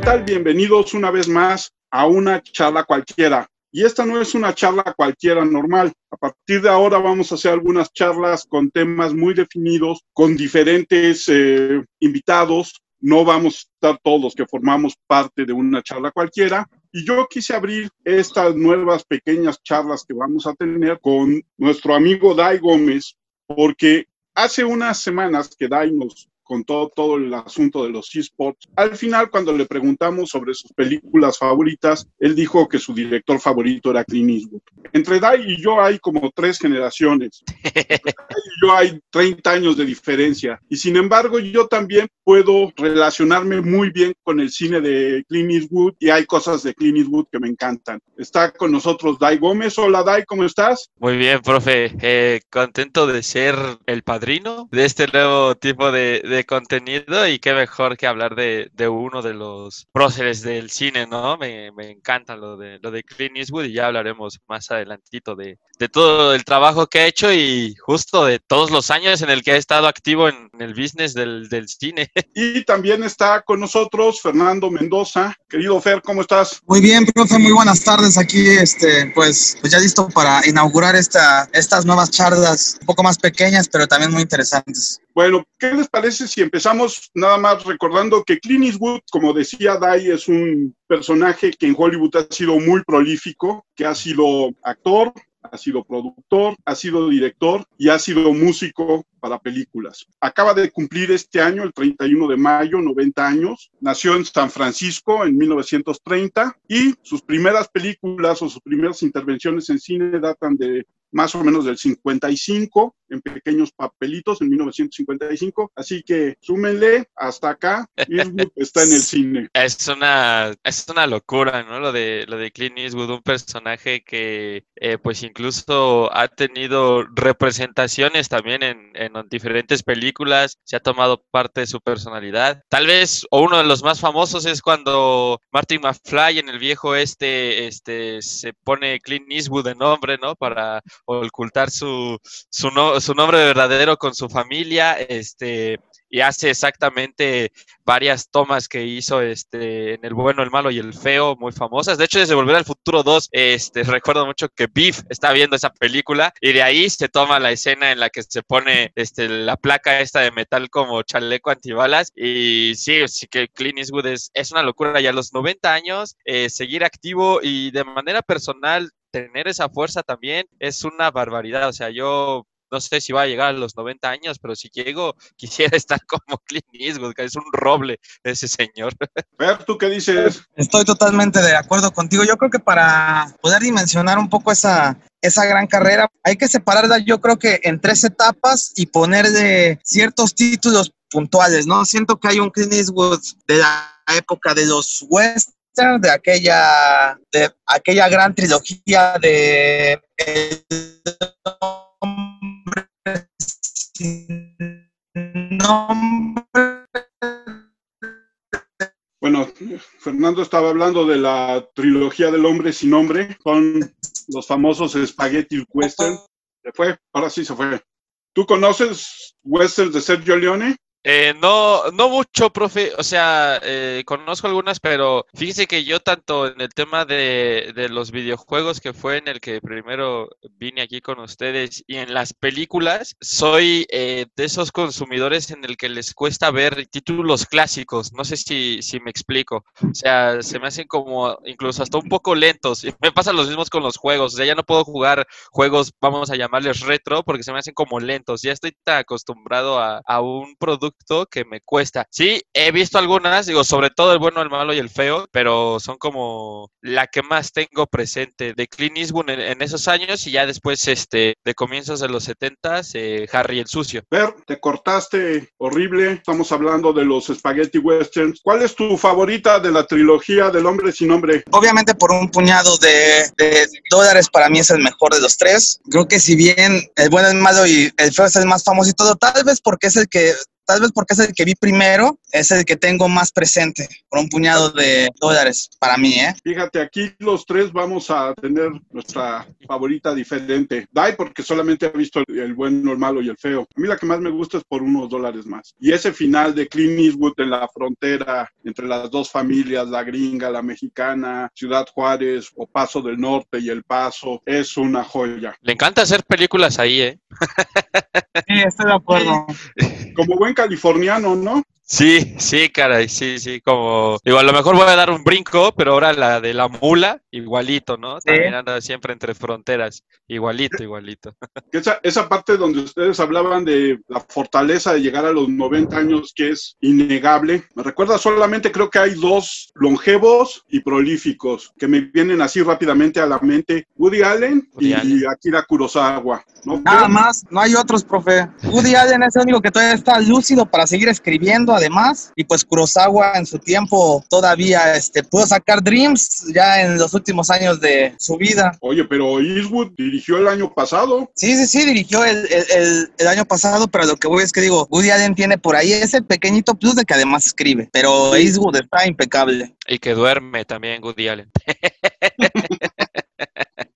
tal? Bienvenidos una vez más a una charla cualquiera. Y esta no es una charla cualquiera normal. A partir de ahora vamos a hacer algunas charlas con temas muy definidos, con diferentes eh, invitados. No vamos a estar todos los que formamos parte de una charla cualquiera. Y yo quise abrir estas nuevas pequeñas charlas que vamos a tener con nuestro amigo Dai Gómez, porque hace unas semanas que Dai nos con todo, el asunto de los esports. Al final, cuando le preguntamos sobre sus películas favoritas, él dijo que su director favorito era Clint Eastwood. Entre Dai y yo hay como tres generaciones. y yo hay 30 años de diferencia. Y sin embargo, yo también puedo relacionarme muy bien con el cine de Clint Eastwood y hay cosas de Clint Eastwood que me encantan. Está con nosotros Dai Gómez. Hola Dai, ¿cómo estás? Muy bien, profe. Eh, contento de ser el padrino de este nuevo tipo de contenido y qué mejor que hablar de, de uno de los próceres del cine, ¿no? Me, me, encanta lo de, lo de Clint Eastwood y ya hablaremos más adelantito de, de todo el trabajo que ha hecho y justo de todos los años en el que ha estado activo en, el business del, del, cine. Y también está con nosotros Fernando Mendoza. Querido Fer, ¿cómo estás? Muy bien, profe, muy buenas tardes aquí, este, pues, pues ya listo para inaugurar esta, estas nuevas charlas, un poco más pequeñas, pero también muy interesantes. Bueno, ¿qué les parece si empezamos nada más recordando que Clint Eastwood, como decía Dai, es un personaje que en Hollywood ha sido muy prolífico, que ha sido actor, ha sido productor, ha sido director y ha sido músico para películas. Acaba de cumplir este año, el 31 de mayo, 90 años. Nació en San Francisco en 1930 y sus primeras películas o sus primeras intervenciones en cine datan de más o menos del 55 en pequeños papelitos en 1955. Así que súmenle hasta acá. Eastwood está en el cine. Es una, es una locura, ¿no? Lo de, lo de Clint Eastwood, un personaje que eh, pues incluso ha tenido representaciones también en, en, diferentes películas, se ha tomado parte de su personalidad. Tal vez, o uno de los más famosos es cuando Martin McFly en el viejo este, este se pone Clint Eastwood de nombre, ¿no? Para ocultar su, su, no, su nombre verdadero con su familia, este, y hace exactamente varias tomas que hizo este, en El Bueno, el Malo y el Feo, muy famosas. De hecho, desde Volver al Futuro 2, este, recuerdo mucho que Beef está viendo esa película y de ahí se toma la escena en la que se pone este, la placa esta de metal como chaleco antibalas. Y sí, sí que Clint Eastwood es, es una locura. Ya a los 90 años, eh, seguir activo y de manera personal tener esa fuerza también es una barbaridad. O sea, yo no sé si va a llegar a los 90 años, pero si llego, quisiera estar como Clint Eastwood, que es un roble ese señor. Ver, ¿tú qué dices? Estoy totalmente de acuerdo contigo. Yo creo que para poder dimensionar un poco esa, esa gran carrera, hay que separarla, yo creo que en tres etapas y poner de ciertos títulos puntuales, ¿no? Siento que hay un Clint Eastwood de la época de los West de aquella de aquella gran trilogía de Bueno, Fernando estaba hablando de la trilogía del hombre sin nombre, con los famosos spaghetti western. Se fue, ahora sí se fue. ¿Tú conoces westerns de Sergio Leone? Eh, no, no mucho, profe. O sea, eh, conozco algunas, pero fíjese que yo tanto en el tema de, de, los videojuegos, que fue en el que primero vine aquí con ustedes, y en las películas, soy eh, de esos consumidores en el que les cuesta ver títulos clásicos. No sé si, si me explico. O sea, se me hacen como incluso hasta un poco lentos. Y me pasa lo mismo con los juegos. O sea, ya no puedo jugar juegos, vamos a llamarles retro, porque se me hacen como lentos. Ya estoy tan acostumbrado a, a un producto que me cuesta. Sí, he visto algunas, digo, sobre todo el bueno, el malo y el feo, pero son como la que más tengo presente de Clint Eastwood en, esos años y ya después, este, de comienzos de los 70 eh, Harry el sucio. Ver, te cortaste horrible. Estamos hablando de los spaghetti westerns. ¿Cuál es tu favorita de la trilogía del hombre sin nombre? Obviamente por un puñado de, de dólares para mí es el mejor de los tres. Creo que si bien el bueno, el malo y el feo es el más famoso y todo, tal vez porque es el que tal vez porque es el que vi primero, es el que tengo más presente, por un puñado de dólares para mí, ¿eh? Fíjate, aquí los tres vamos a tener nuestra favorita diferente. Dai porque solamente ha visto el bueno, el malo y el feo. A mí la que más me gusta es por unos dólares más. Y ese final de Clint Eastwood en la frontera entre las dos familias, la gringa, la mexicana, Ciudad Juárez o Paso del Norte y El Paso, es una joya. Le encanta hacer películas ahí, ¿eh? Sí, estoy de acuerdo. Como buen californiano, ¿no? Sí, sí, caray, sí, sí, como, digo, a lo mejor voy a dar un brinco, pero ahora la de la mula, igualito, ¿no? También anda siempre entre fronteras, igualito, igualito. Esa, esa parte donde ustedes hablaban de la fortaleza de llegar a los 90 años, que es innegable, me recuerda solamente, creo que hay dos longevos y prolíficos que me vienen así rápidamente a la mente, Woody Allen Woody y Allen. Akira Kurosawa, ¿no? Nada más, no hay otros, profe. Woody Allen es el único que todavía está lúcido para seguir escribiendo, además. Y pues Kurosawa en su tiempo todavía este, pudo sacar Dreams ya en los últimos años de su vida. Oye, pero Eastwood dirigió el año pasado. Sí, sí, sí, dirigió el, el- el- el año pasado, pero lo que voy es que digo, Woody Allen tiene por ahí ese pequeñito plus de que además escribe, pero Eastwood está impecable. Y que duerme también Woody Allen.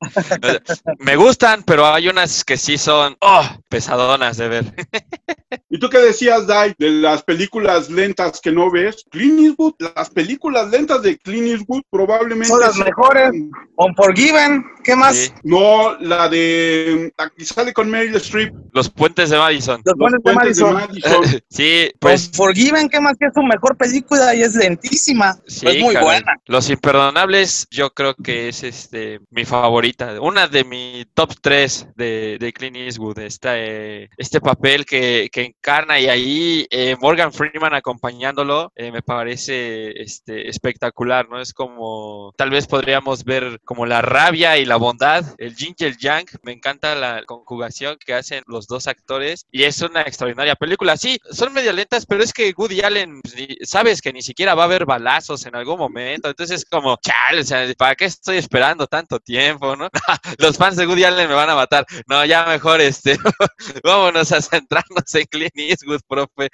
Me gustan, pero hay unas que sí son oh, pesadonas de ver. ¿Y tú qué decías, Dai, de las películas lentas que no ves? Clint Eastwood, las películas lentas de Clint Eastwood probablemente... Son las mejores. Unforgiven, ¿qué más? Sí. No, la de... La que sale con Meryl Streep. Los puentes de Madison. Los Los de puentes de Madison. Madison. Sí, pues Unforgiven, ¿qué más? Que es su mejor película y es lentísima. Sí, es muy caray. buena. Los imperdonables, yo creo que es este mi favorita. Una de mi top 3 de, de Clint Eastwood. Esta, eh, este papel que, que encarna y ahí eh, Morgan Freeman acompañándolo eh, me parece este, espectacular, ¿no? Es como, tal vez podríamos ver como la rabia y la bondad, el yin y yang. Me encanta la conjugación que hacen los dos actores y es una extraordinaria película. Sí, son medio lentas, pero es que Woody Allen, pues, sabes que ni siquiera va a haber balazos en algún momento. Entonces es como, sea, ¿para qué estoy esperando tanto tiempo, no? Los fans de Woody Allen me van a matar. No, ya mejor, este, vámonos a centrarnos en Eastwood, profe.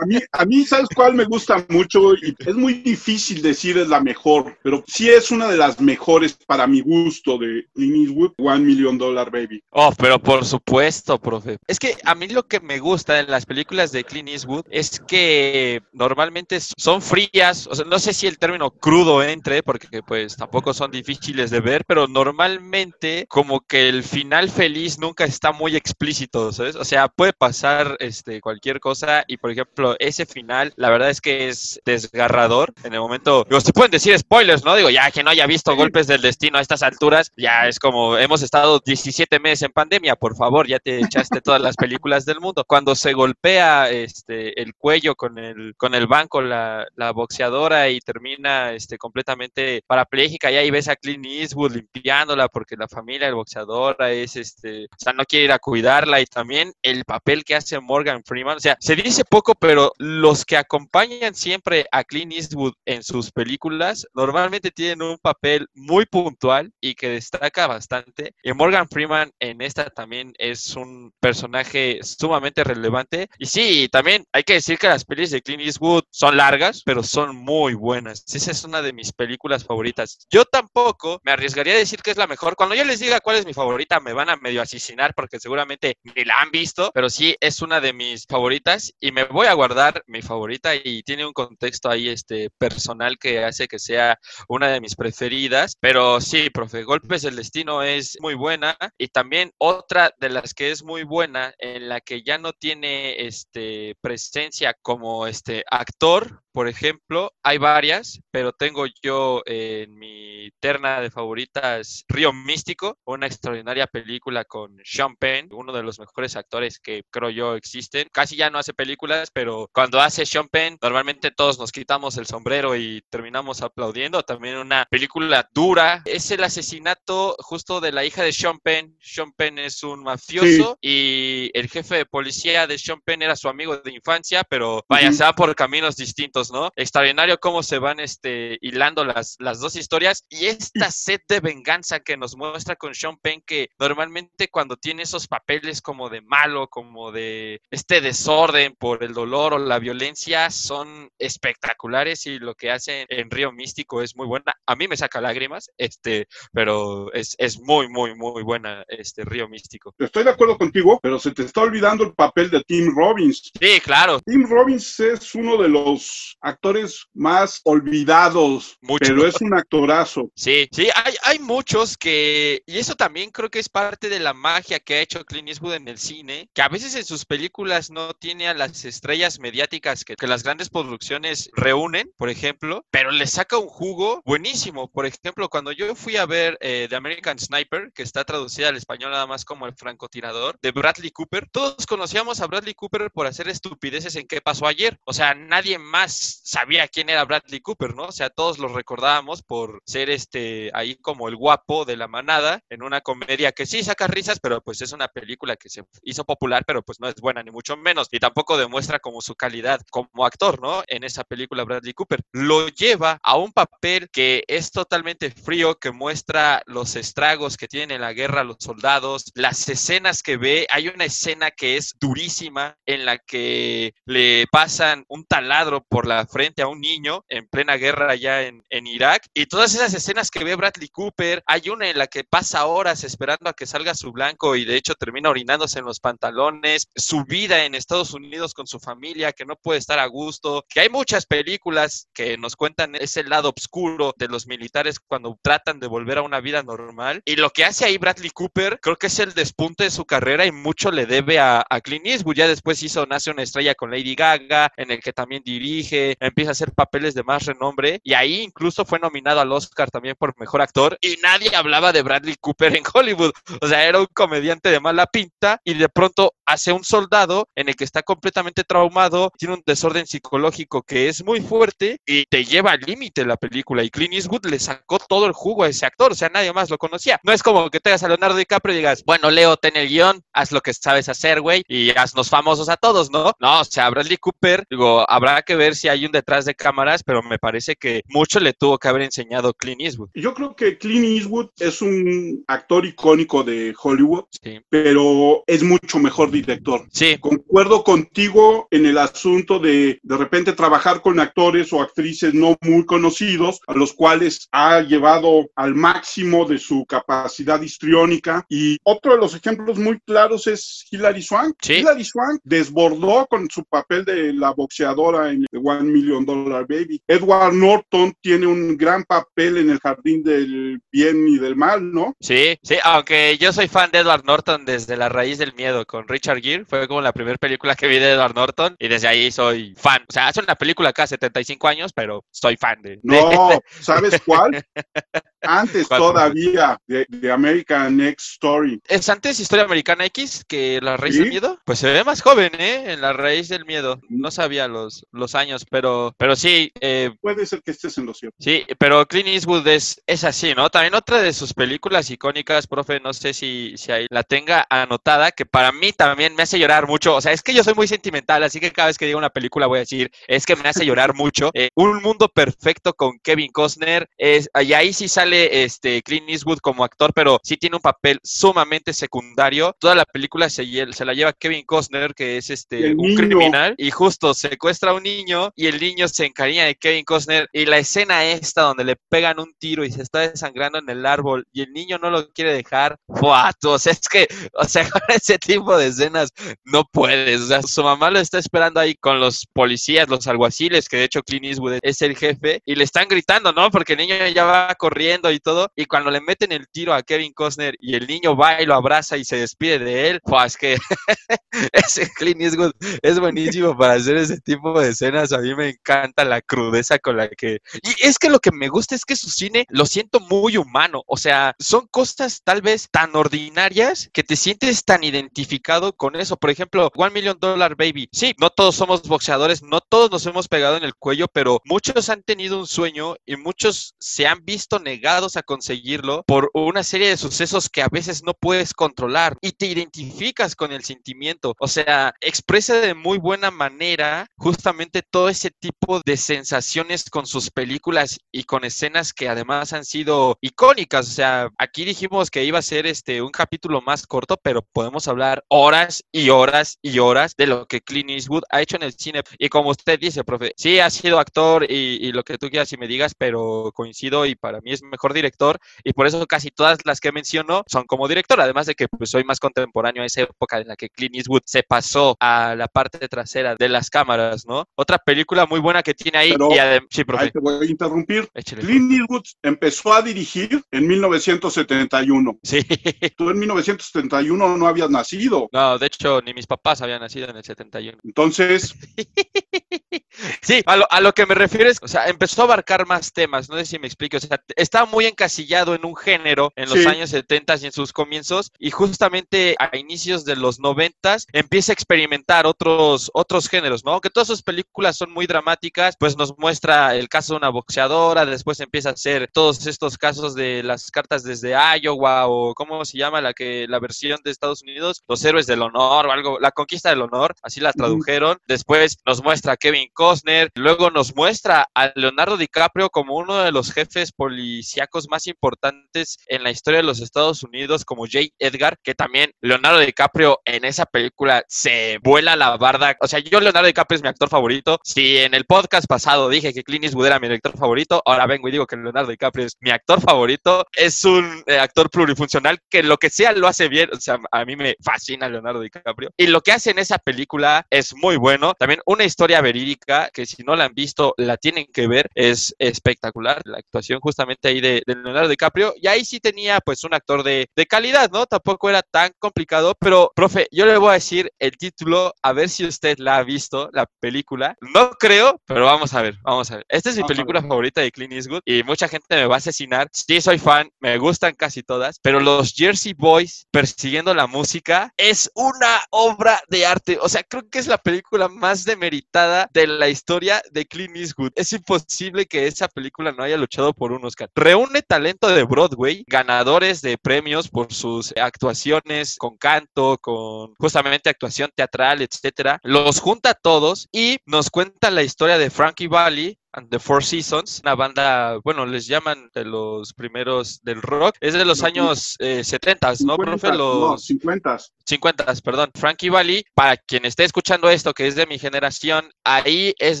A mí, a mí, ¿sabes cuál me gusta mucho? Y es muy difícil decir es la mejor, pero sí es una de las mejores para mi gusto de Clint Eastwood, One Million Dollar Baby. Oh, pero por supuesto, profe. Es que a mí lo que me gusta en las películas de Clint Eastwood es que normalmente son frías, o sea, no sé si el término crudo entre, porque pues tampoco son difíciles de ver, pero normalmente como que el final feliz nunca está muy explícito, ¿sabes? O sea, puede pasar este cualquier cosa y por ejemplo, ese final, la verdad es que es desgarrador. En el momento, digo, se pueden decir spoilers, ¿no? Digo, ya que no haya visto golpes del destino a estas alturas, ya es como hemos estado 17 meses en pandemia, por favor, ya te echaste todas las películas del mundo. Cuando se golpea este el cuello con el con el banco la, la boxeadora y termina este completamente parapléjica y ahí ves a Clint Eastwood limpiándola porque la familia del boxeadora es este, o sea, no quiere ir a cuidarla y también el papel que hace Morgan Freeman, o sea, se dice poco, pero los que acompañan siempre a Clint Eastwood en sus películas normalmente tienen un papel muy puntual y que destaca bastante. Y Morgan Freeman en esta también es un personaje sumamente relevante. Y sí, también hay que decir que las pelis de Clint Eastwood son largas, pero son muy buenas. Esa es una de mis películas favoritas. Yo tampoco me arriesgaría a decir que es la mejor. Cuando yo les diga cuál es mi favorita, me van a medio asesinar porque seguramente ni la han visto, pero sí es una de mis favoritas y me voy a guardar mi favorita y tiene un contexto ahí este personal que hace que sea una de mis preferidas, pero sí, profe, Golpes del Destino es muy buena y también otra de las que es muy buena en la que ya no tiene este presencia como este actor, por ejemplo, hay varias, pero tengo yo en mi terna de favoritas Río Místico, una extraordinaria película con Sean Penn, uno de los mejores actores que creo yo existen. Casi ya no hace películas, pero cuando hace Sean Penn, normalmente todos nos quitamos el sombrero y terminamos aplaudiendo. También una película dura. Es el asesinato justo de la hija de Sean Penn. Sean Penn es un mafioso y el jefe de policía de Sean Penn era su amigo de infancia, pero vaya, se va por caminos distintos, ¿no? Extraordinario cómo se van este, hilando las, las dos historias y esta sed de venganza que nos muestra con Sean Penn, que normalmente cuando tiene esos papeles como de malo, como de este desorden por el dolor o la violencia, son espectaculares y lo que hace en Río Místico es muy buena. A mí me saca lágrimas, este, pero es, es muy, muy, muy buena este Río Místico. Estoy de acuerdo contigo, pero se te está olvidando el papel de Tim Robbins. Sí, claro. Tim Robbins es uno de los actores más olvidados, pero es un actorazo. Sí, sí, hay, hay muchos que, y eso también creo que es parte de la magia que ha hecho Clint Eastwood en el cine, que a veces en sus películas no tiene a las estrellas mediáticas que, que las grandes producciones reúnen, por ejemplo, pero le saca un jugo buenísimo. Por ejemplo, cuando yo fui a ver eh, The American Sniper, que está traducida al español nada más como el francotirador, de Bradley Cooper, todos conocíamos a Bradley Cooper por hacer estupideces en qué pasó ayer. O sea, nadie más sabía quién era Bradley Cooper, ¿no? O sea, todos lo recordábamos por ser este ahí como el guapo de la manada en una comedia que sí saca risas, pero pues es una película que se hizo popular, pero pues no es buena ni mucho menos y tampoco demuestra como su calidad como actor, ¿no? En esa película Bradley Cooper lo lleva a un papel que es totalmente frío, que muestra los estragos que tienen en la guerra los soldados, las escenas que ve, hay una escena que es durísima en la que le pasan un taladro por la frente a un niño en plena guerra allá en, en Irak y todas esas escenas que ve Bradley Cooper, hay una en la que pasa horas esperando a que salga su blanco y de hecho termina orinándose en los pantalones, su vida en Estados Unidos con su familia, que no puede estar a gusto, que hay muchas películas que nos cuentan ese lado oscuro de los militares cuando tratan de volver a una vida normal. Y lo que hace ahí Bradley Cooper, creo que es el despunte de su carrera y mucho le debe a, a Clint Eastwood. Ya después hizo Nace una estrella con Lady Gaga, en el que también dirige, empieza a hacer papeles de más renombre y ahí incluso fue nominado al Oscar también por mejor actor y nadie hablaba de Bradley Cooper en Hollywood. O sea, era un comediante de mala pinta y de pronto hace un soldado en el que está completamente traumado, tiene un desorden psicológico que es muy fuerte y te lleva al límite la película. Y Clint Eastwood le sacó todo el jugo a ese actor, o sea, nadie más lo conocía. No es como que te hagas a Leonardo DiCaprio y digas, bueno, Leo, ten el guion, haz lo que sabes hacer, güey, y haznos famosos a todos, ¿no? No, o sea, Bradley Cooper, digo, habrá que ver si hay un detrás de cámaras, pero me parece que mucho le tuvo que haber enseñado Clint Eastwood. Yo creo que Clint Eastwood es un actor icónico de Hollywood, Sí. pero es mucho mejor director. Sí, Concuerdo contigo en el asunto de de repente trabajar con actores o actrices no muy conocidos, a los cuales ha llevado al máximo de su capacidad histriónica. Y otro de los ejemplos muy claros es Hilary Swank. Sí. Hilary Swank desbordó con su papel de la boxeadora en The One Million Dollar Baby. Edward Norton tiene un gran papel en el jardín del bien y del mal, ¿no? Sí, sí, aunque yo soy fan de Edward Norton desde La raíz del miedo con Richard Gere, fue como la primera película que vi de Edward Norton y desde ahí soy fan. O sea, hace una película cada 75 años, pero soy fan de... de- No, ¿sabes cuál? Antes ¿Cuál? todavía de, de American Next Story. ¿Es antes Historia Americana X que La raíz Sí. del miedo? Pues se ve más joven, ¿eh? En La raíz del miedo. No sabía los, los años, pero, pero sí, eh, Puede ser que estés en lo cierto. Sí, pero Clint Eastwood es, es así, ¿no? También otra de sus películas icónicas, profe, no sé si, si ahí la tenga anotada, que para mí también me hace llorar mucho. O sea, es que yo soy muy sentimental, así que cada vez que digo una película voy a decir, es que me hace llorar mucho. Eh, Un mundo perfecto con Kevin Costner, es, y ahí sí sale este Clint Eastwood como actor, pero sí tiene un papel sumamente secundario. Toda la película se, la lleva Kevin Costner, que es este El un niño. criminal, y justo secuestra a un niño y el niño se encariña de Kevin Costner y la escena esta donde le pegan un tiro y se está desangrando en el árbol y el niño no lo quiere dejar, ¡buah! tú, O sea, es que, o sea, con ese tipo de escenas no puedes, o sea, su mamá lo está esperando ahí con los policías, los alguaciles, que de hecho Clint Eastwood es el jefe, y le están gritando, ¿no? Porque el niño ya va corriendo y todo, y cuando le meten el tiro a Kevin Costner y el niño va y lo abraza y se despide de él, pues que ese Clint Eastwood es buenísimo para hacer ese tipo de escenas. A mí me encanta la crudeza con la que. Y es que lo que me gusta es que su cine lo siento muy humano. O sea, son cosas tal vez tan ordinarias que te sientes tan identificado con eso. Por ejemplo, One Million Dollar Baby. Sí, no todos somos boxeadores, no todos nos hemos pegado en el cuello, pero muchos han tenido un sueño y muchos se han visto negados negados a conseguirlo por una serie de sucesos que a veces no puedes controlar y te identificas con el sentimiento. O sea, expresa de muy buena manera justamente todo ese tipo de sensaciones con sus películas y con escenas que además han sido icónicas. O sea, aquí dijimos que iba a ser este un capítulo más corto, pero podemos hablar horas y horas y horas de lo que Clint Eastwood ha hecho en el cine. Y como usted dice, profe, sí ha sido actor y, lo que tú quieras y me digas, pero coincido y para mí es mejor director y por eso casi todas las que menciono son como director, además de que pues, soy más contemporáneo a esa época en la que Clint Eastwood se pasó a la parte trasera de las cámaras, ¿no? Otra película muy buena que tiene ahí. y sí, profe. Ahí te voy a interrumpir. Clint Eastwood empezó a dirigir en 1971. Sí. Tú en 1971 no habías nacido. No, de hecho, ni mis papás habían nacido en el 71. Entonces. sí, a lo, a lo, que me refieres, o sea, empezó a abarcar más temas, no sé si me explico, o sea, estaba muy encasillado en un género en los años 70 y en sus comienzos, y justamente a inicios de los 90 empieza a experimentar otros, otros géneros, ¿no? Que todas sus películas son muy dramáticas, pues nos muestra el caso de una boxeadora, después empieza a hacer todos estos casos de las cartas desde Iowa o cómo se llama la que la versión de Estados Unidos, los héroes del honor o algo, la conquista del honor, así la tradujeron. Después nos muestra a Kevin Costner, luego nos muestra a Leonardo DiCaprio como uno de los jefes policíacos más importantes en la historia de los Estados Unidos, como J. Edgar, que también Leonardo DiCaprio en esa película se vuela la barda. O sea, yo Leonardo DiCaprio es mi actor favorito. Si en el podcast pasado dije que Clint Eastwood era mi actor favorito, ahora vengo y digo que Leonardo DiCaprio es mi actor favorito. Es un eh, actor plurifuncional que lo que sea lo hace bien. O sea, a mí me fascina Leonardo DiCaprio. Y lo que hace en esa película es muy bueno. También una historia verídica que si no la han visto, la tienen que ver. Es espectacular la actuación justamente ahí de, Leonardo DiCaprio. Y ahí sí tenía pues un actor de, de calidad, ¿no? Tampoco era tan complicado. Pero, profe, yo le voy a decir el título, a ver si usted la ha visto, la película. No creo, pero vamos a ver, vamos a ver. Esta es mi película favorita de Clint Eastwood y mucha gente me va a asesinar. Sí, soy fan, me gustan casi todas, pero los Jersey Boys persiguiendo la música es una obra de arte. O sea, creo que es la película más demeritada de la historia de Clint Eastwood. Es imposible que esa película no haya luchado por un Oscar. Reúne talento de Broadway, ganadores de premios por sus actuaciones con canto, con justamente actuación teatral, etcétera. Los junta a todos y nos cuenta la historia de Frankie Valli, and the Four Seasons, una banda, bueno, les llaman de los primeros del rock, es de los años eh, 70, ¿no, profe? Los 50. 50, perdón. Frankie Valli, para quien esté escuchando esto, que es de mi generación, ahí es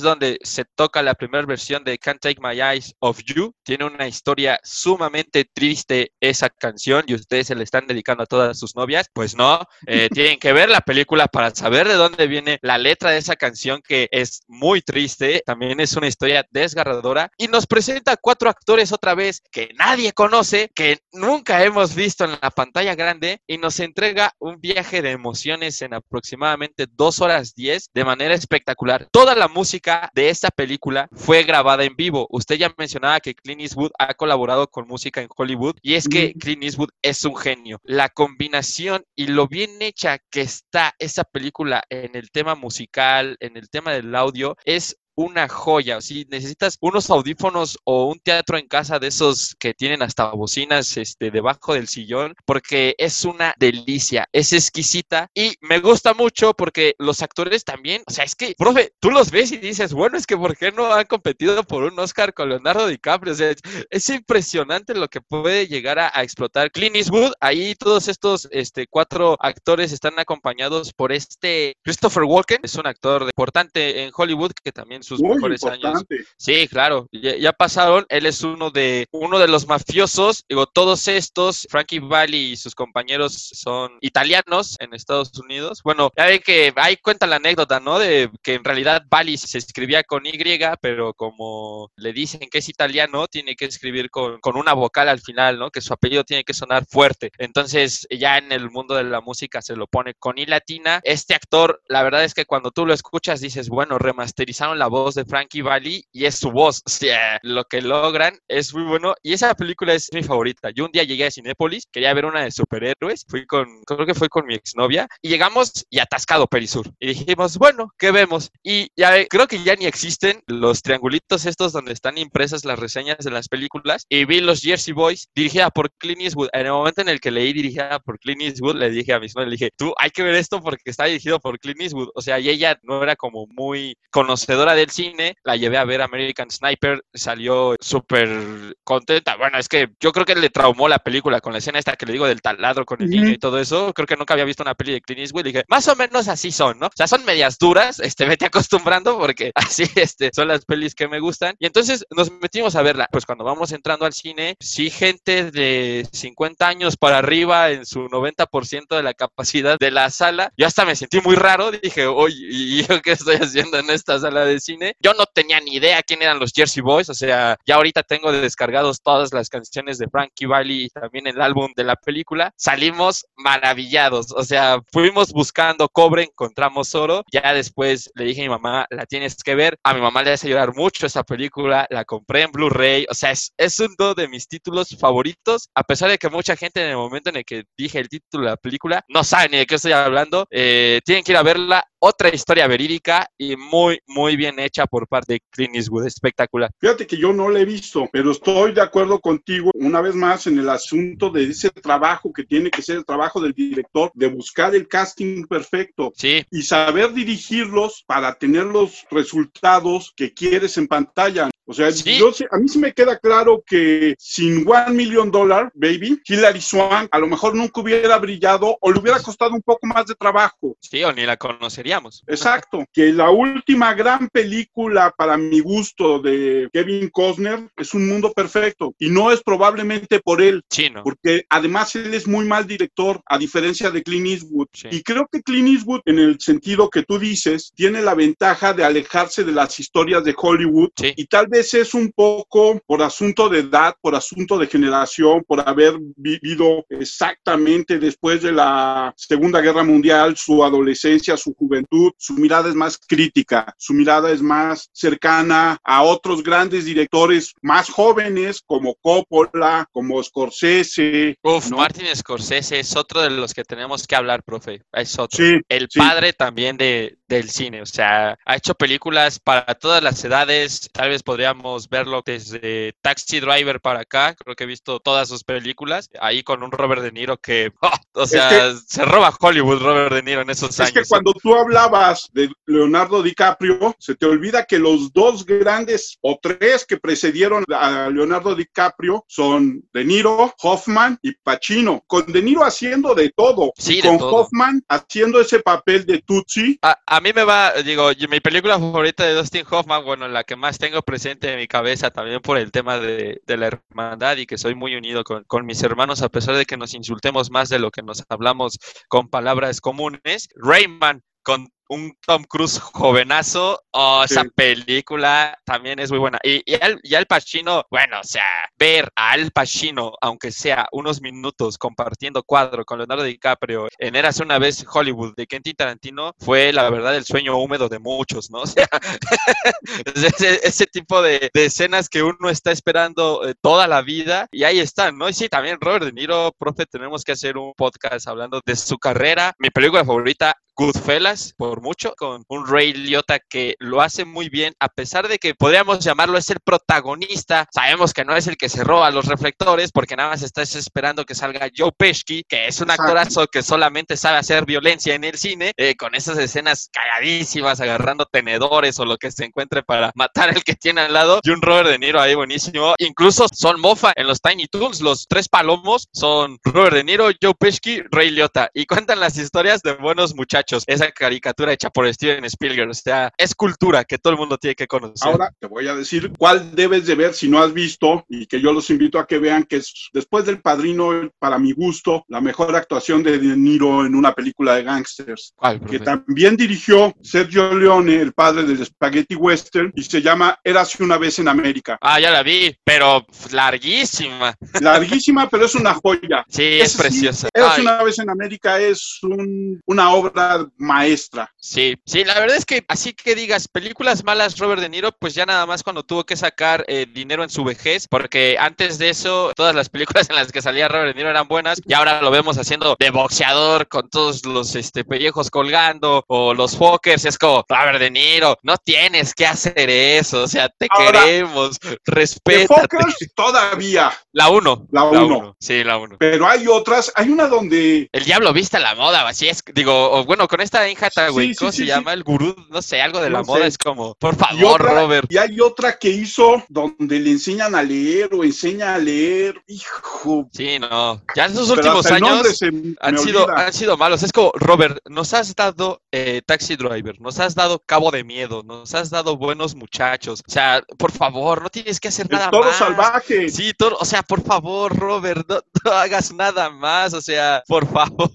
donde se toca la primera versión de Can't Take My Eyes Off You. Tiene una historia sumamente triste esa canción y ustedes se le están dedicando a todas sus novias. Pues no, eh, tienen que ver la película para saber de dónde viene la letra de esa canción que es muy triste. También es una historia desgarradora y nos presenta cuatro actores otra vez que nadie conoce, que nunca hemos visto en la pantalla grande y nos entrega un viaje de emociones en aproximadamente dos horas diez de manera espectacular. Toda la música de esta película fue grabada en vivo. Usted ya mencionaba que Clint Eastwood ha colaborado con música en Hollywood y es que Clint Eastwood es un genio. La combinación y lo bien hecha que está esa película en el tema musical, en el tema del audio, es una joya. Si necesitas unos audífonos o un teatro en casa de esos que tienen hasta bocinas este, debajo del sillón, porque es una delicia, es exquisita y me gusta mucho porque los actores también, o sea, es que, profe, tú los ves y dices, bueno, es que ¿por qué no han competido por un Oscar con Leonardo DiCaprio? O sea, es impresionante lo que puede llegar a, explotar Clint Eastwood. Ahí todos estos este, cuatro actores están acompañados por este Christopher Walken, es un actor importante en Hollywood que también sus mejores años. Sí, claro, ya, pasaron. Él es uno de uno de los mafiosos. Digo, todos estos, Frankie Valli y sus compañeros son italianos en Estados Unidos. Bueno, ya ve que ahí cuenta la anécdota, ¿no? De que en realidad Valli se escribía con Y, pero como le dicen que es italiano, tiene que escribir con, con una vocal al final, ¿no? Que su apellido tiene que sonar fuerte. Entonces, ya en el mundo de la música se lo pone con I latina. Este actor, la verdad es que cuando tú lo escuchas dices, bueno, remasterizaron la voz de Frankie Valli y es su voz. O sea, lo que logran es muy bueno y esa película es mi favorita. Yo un día llegué a Cinépolis, quería ver una de superhéroes, fui con, creo que fue con mi exnovia y llegamos y atascado Perisur. Y dijimos, bueno, ¿qué vemos? Y ya creo que ya ni existen los triangulitos estos donde están impresas las reseñas de las películas y vi los Jersey Boys dirigida por Clint Eastwood. En el momento en el que leí dirigida por Clint Eastwood, le dije a mi novia, le dije, tú hay que ver esto porque está dirigido por Clint Eastwood. O sea, y ella no era como muy conocedora del cine, la llevé a ver American Sniper, salió súper contenta. Bueno, es que yo creo que le traumó la película con la escena esta que le digo del taladro con el niño y todo eso. Creo que nunca había visto una peli de Clint Eastwood. Y dije, más o menos así son, ¿no? O sea, son medias duras, este, vete acostumbrando porque así, este, son las pelis que me gustan. Y entonces nos metimos a verla. Pues cuando vamos entrando al cine, sí, gente de 50 años para arriba en su 90% de la capacidad de la sala. Yo hasta me sentí muy raro. Dije, oye, ¿y yo qué estoy haciendo en esta sala de cine? Yo no tenía ni idea quién eran los Jersey Boys. O sea, ya ahorita tengo descargados todas las canciones de Frankie Valli y también el álbum de la película. Salimos maravillados. O sea, fuimos buscando cobre, encontramos oro. Ya después le dije a mi mamá, la tienes que ver. A mi mamá le hace llorar mucho esa película. La compré en Blu-ray. O sea, es, uno de mis títulos favoritos. A pesar de que mucha gente en el momento en el que dije el título de la película no sabe ni de qué estoy hablando, eh, tienen que ir a verla otra historia verídica y muy, muy bien hecha por parte de Clint Eastwood. Espectacular. Fíjate que yo no la he visto, pero estoy de acuerdo contigo una vez más en el asunto de ese trabajo que tiene que ser el trabajo del director, de buscar el casting perfecto sí. y saber dirigirlos para tener los resultados que quieres en pantalla. O sea, Sí. yo a mí sí me queda claro que sin One Million Dollar, baby, Hilary Swank a lo mejor nunca hubiera brillado o le hubiera costado un poco más de trabajo. Sí, o ni la conoceríamos. Exacto, que la última gran película para mi gusto de Kevin Costner es Un Mundo Perfecto y no es probablemente por él, Chino. porque además él es muy mal director a diferencia de Clint Eastwood. Sí. Y creo que Clint Eastwood, en el sentido que tú dices, tiene la ventaja de alejarse de las historias de Hollywood Sí. y tal vez es un poco por asunto de edad, por asunto de generación, por haber vivido exactamente después de la Segunda Guerra Mundial, su adolescencia, su juventud, su mirada es más crítica, su mirada es más cercana a otros grandes directores más jóvenes como Coppola, como Scorsese. Uf, ¿no? Martin Scorsese es otro de los que tenemos que hablar, profe. Es otro. Sí, el sí. padre también de, del cine. O sea, ha hecho películas para todas las edades. Tal vez podríamos verlo desde Taxi Driver para acá. Creo que he visto todas sus películas. Ahí con un Robert De Niro que, ¡oh! o sea, se roba Hollywood Robert De Niro en esos Es años. que cuando tú hablabas de Leonardo DiCaprio, se te olvida que los dos grandes o tres que precedieron a Leonardo DiCaprio son De Niro, Hoffman y Pacino. Con De Niro haciendo de todo. Sí, y de con todo. Hoffman haciendo ese papel de Tutsi. A, a mí me va, digo, mi película favorita de Dustin Hoffman, bueno, la que más tengo presente en mi cabeza también por el tema de, de la hermandad y que soy muy unido con, con mis hermanos a pesar de que nos insultemos más de lo que nos hablamos con palabras comunes. Rayman con un Tom Cruise jovenazo, oh, esa película también es muy buena. Y, y, Al, y Al Pacino, bueno, o sea, ver a Al Pacino, aunque sea unos minutos compartiendo cuadro con Leonardo DiCaprio en Érase una vez Hollywood de Quentin Tarantino, fue la verdad el sueño húmedo de muchos, ¿no? O sea, ese, ese tipo de, de escenas que uno está esperando eh, toda la vida y ahí están, ¿no? Y sí, también Robert De Niro, profe, tenemos que hacer un podcast hablando de su carrera. Mi película favorita, Goodfellas, por mucho, con un Ray Liotta que lo hace muy bien, a pesar de que podríamos llamarlo es el protagonista. Sabemos que no es el que se roba los reflectores, porque nada más estás esperando que salga Joe Pesci, que es un actorazo que solamente sabe hacer violencia en el cine, eh, con esas escenas cagadísimas, agarrando tenedores o lo que se encuentre para matar al que tiene al lado, y un Robert De Niro ahí buenísimo. Incluso son mofa en los Tiny Toons, los tres palomos son Robert De Niro, Joe Pesci, Ray Liotta, y cuentan las historias de buenos muchachos. Esa caricatura hecha por Steven Spielberg, o sea, es cultura que todo el mundo tiene que conocer. Ahora te voy a decir cuál debes de ver si no has visto y que yo los invito a que vean que es después del Padrino, para mi gusto, la mejor actuación de De Niro en una película de gangsters. ¿Cuál, que también dirigió Sergio Leone, el padre del Spaghetti Western, y se llama Érase una vez en América. Ah, ya la vi, pero larguísima. Larguísima, pero es una joya. Sí, es sí, preciosa. Érase Ay, una vez en América es un- una obra maestra. Sí, sí, la verdad es que así que digas, películas malas Robert De Niro, pues ya nada más cuando tuvo que sacar eh, dinero en su vejez, porque antes de eso todas las películas en las que salía Robert De Niro eran buenas y ahora lo vemos haciendo de boxeador con todos los este, pellejos colgando o los fokers, es como, Robert De Niro, no tienes que hacer eso, o sea, te queremos, respeta. todavía. La uno. La uno. Sí, la uno. Pero hay otras, hay una donde... El diablo viste la moda, así es, digo, o, bueno, con esta Injata, güey, ¿cómo se llama? El gurú, no sé, algo de la moda, es como, por favor, Robert. Y hay otra que hizo donde le enseñan a leer o enseña a leer, hijo. Sí, no, ya en esos últimos años han, sido, han sido malos. Es como, Robert, nos has dado eh, Taxi Driver, nos has dado Cabo de Miedo, nos has dado Buenos Muchachos. O sea, por favor, no tienes que hacer nada todo más. salvaje. Sí, todo, o sea, por favor, Robert, no, hagas nada más. O sea, por favor,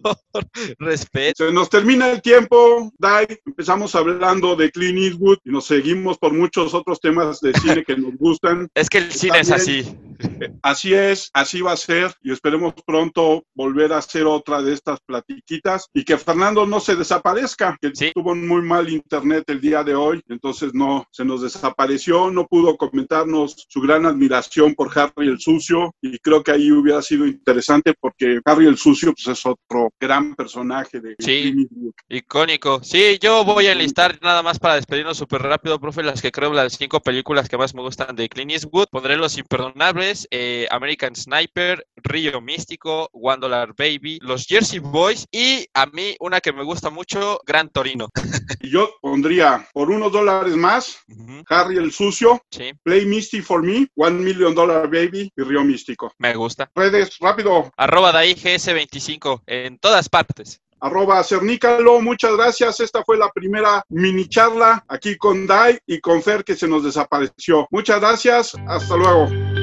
respeto. Se nos termina el tiempo, Dai. Empezamos hablando de Clint Eastwood y nos seguimos por muchos otros temas de cine que nos gustan. es que el cine es así. Así es, así va a ser y esperemos pronto volver a hacer otra de estas platiquitas y que Fernando no se desaparezca, que tuvo muy mal internet el día de hoy, entonces no, se nos desapareció, no pudo comentarnos su gran admiración por Harry el Sucio y creo que ahí hubiera sido interesante porque Harry el Sucio pues, es otro gran personaje de sí, icónico. Sí, yo voy a enlistar nada más para despedirnos súper rápido, profe, las que creo las cinco películas que más me gustan de Clint Eastwood. Pondré Los Imperdonables, eh, American Sniper, Río Místico, One Dollar Baby, Los Jersey Boys y a mí una que me gusta mucho, Gran Torino. Yo pondría por unos dólares más, Harry el Sucio, Play Misty for Me, One Million Dollar Baby y Río Místico. Me gusta. Redes, rápido. Arroba DAIGS25 en todas partes arroba cernícalo. Muchas gracias. Esta fue la primera mini charla aquí con Dai y con Fer que se nos desapareció. Muchas gracias. Hasta luego.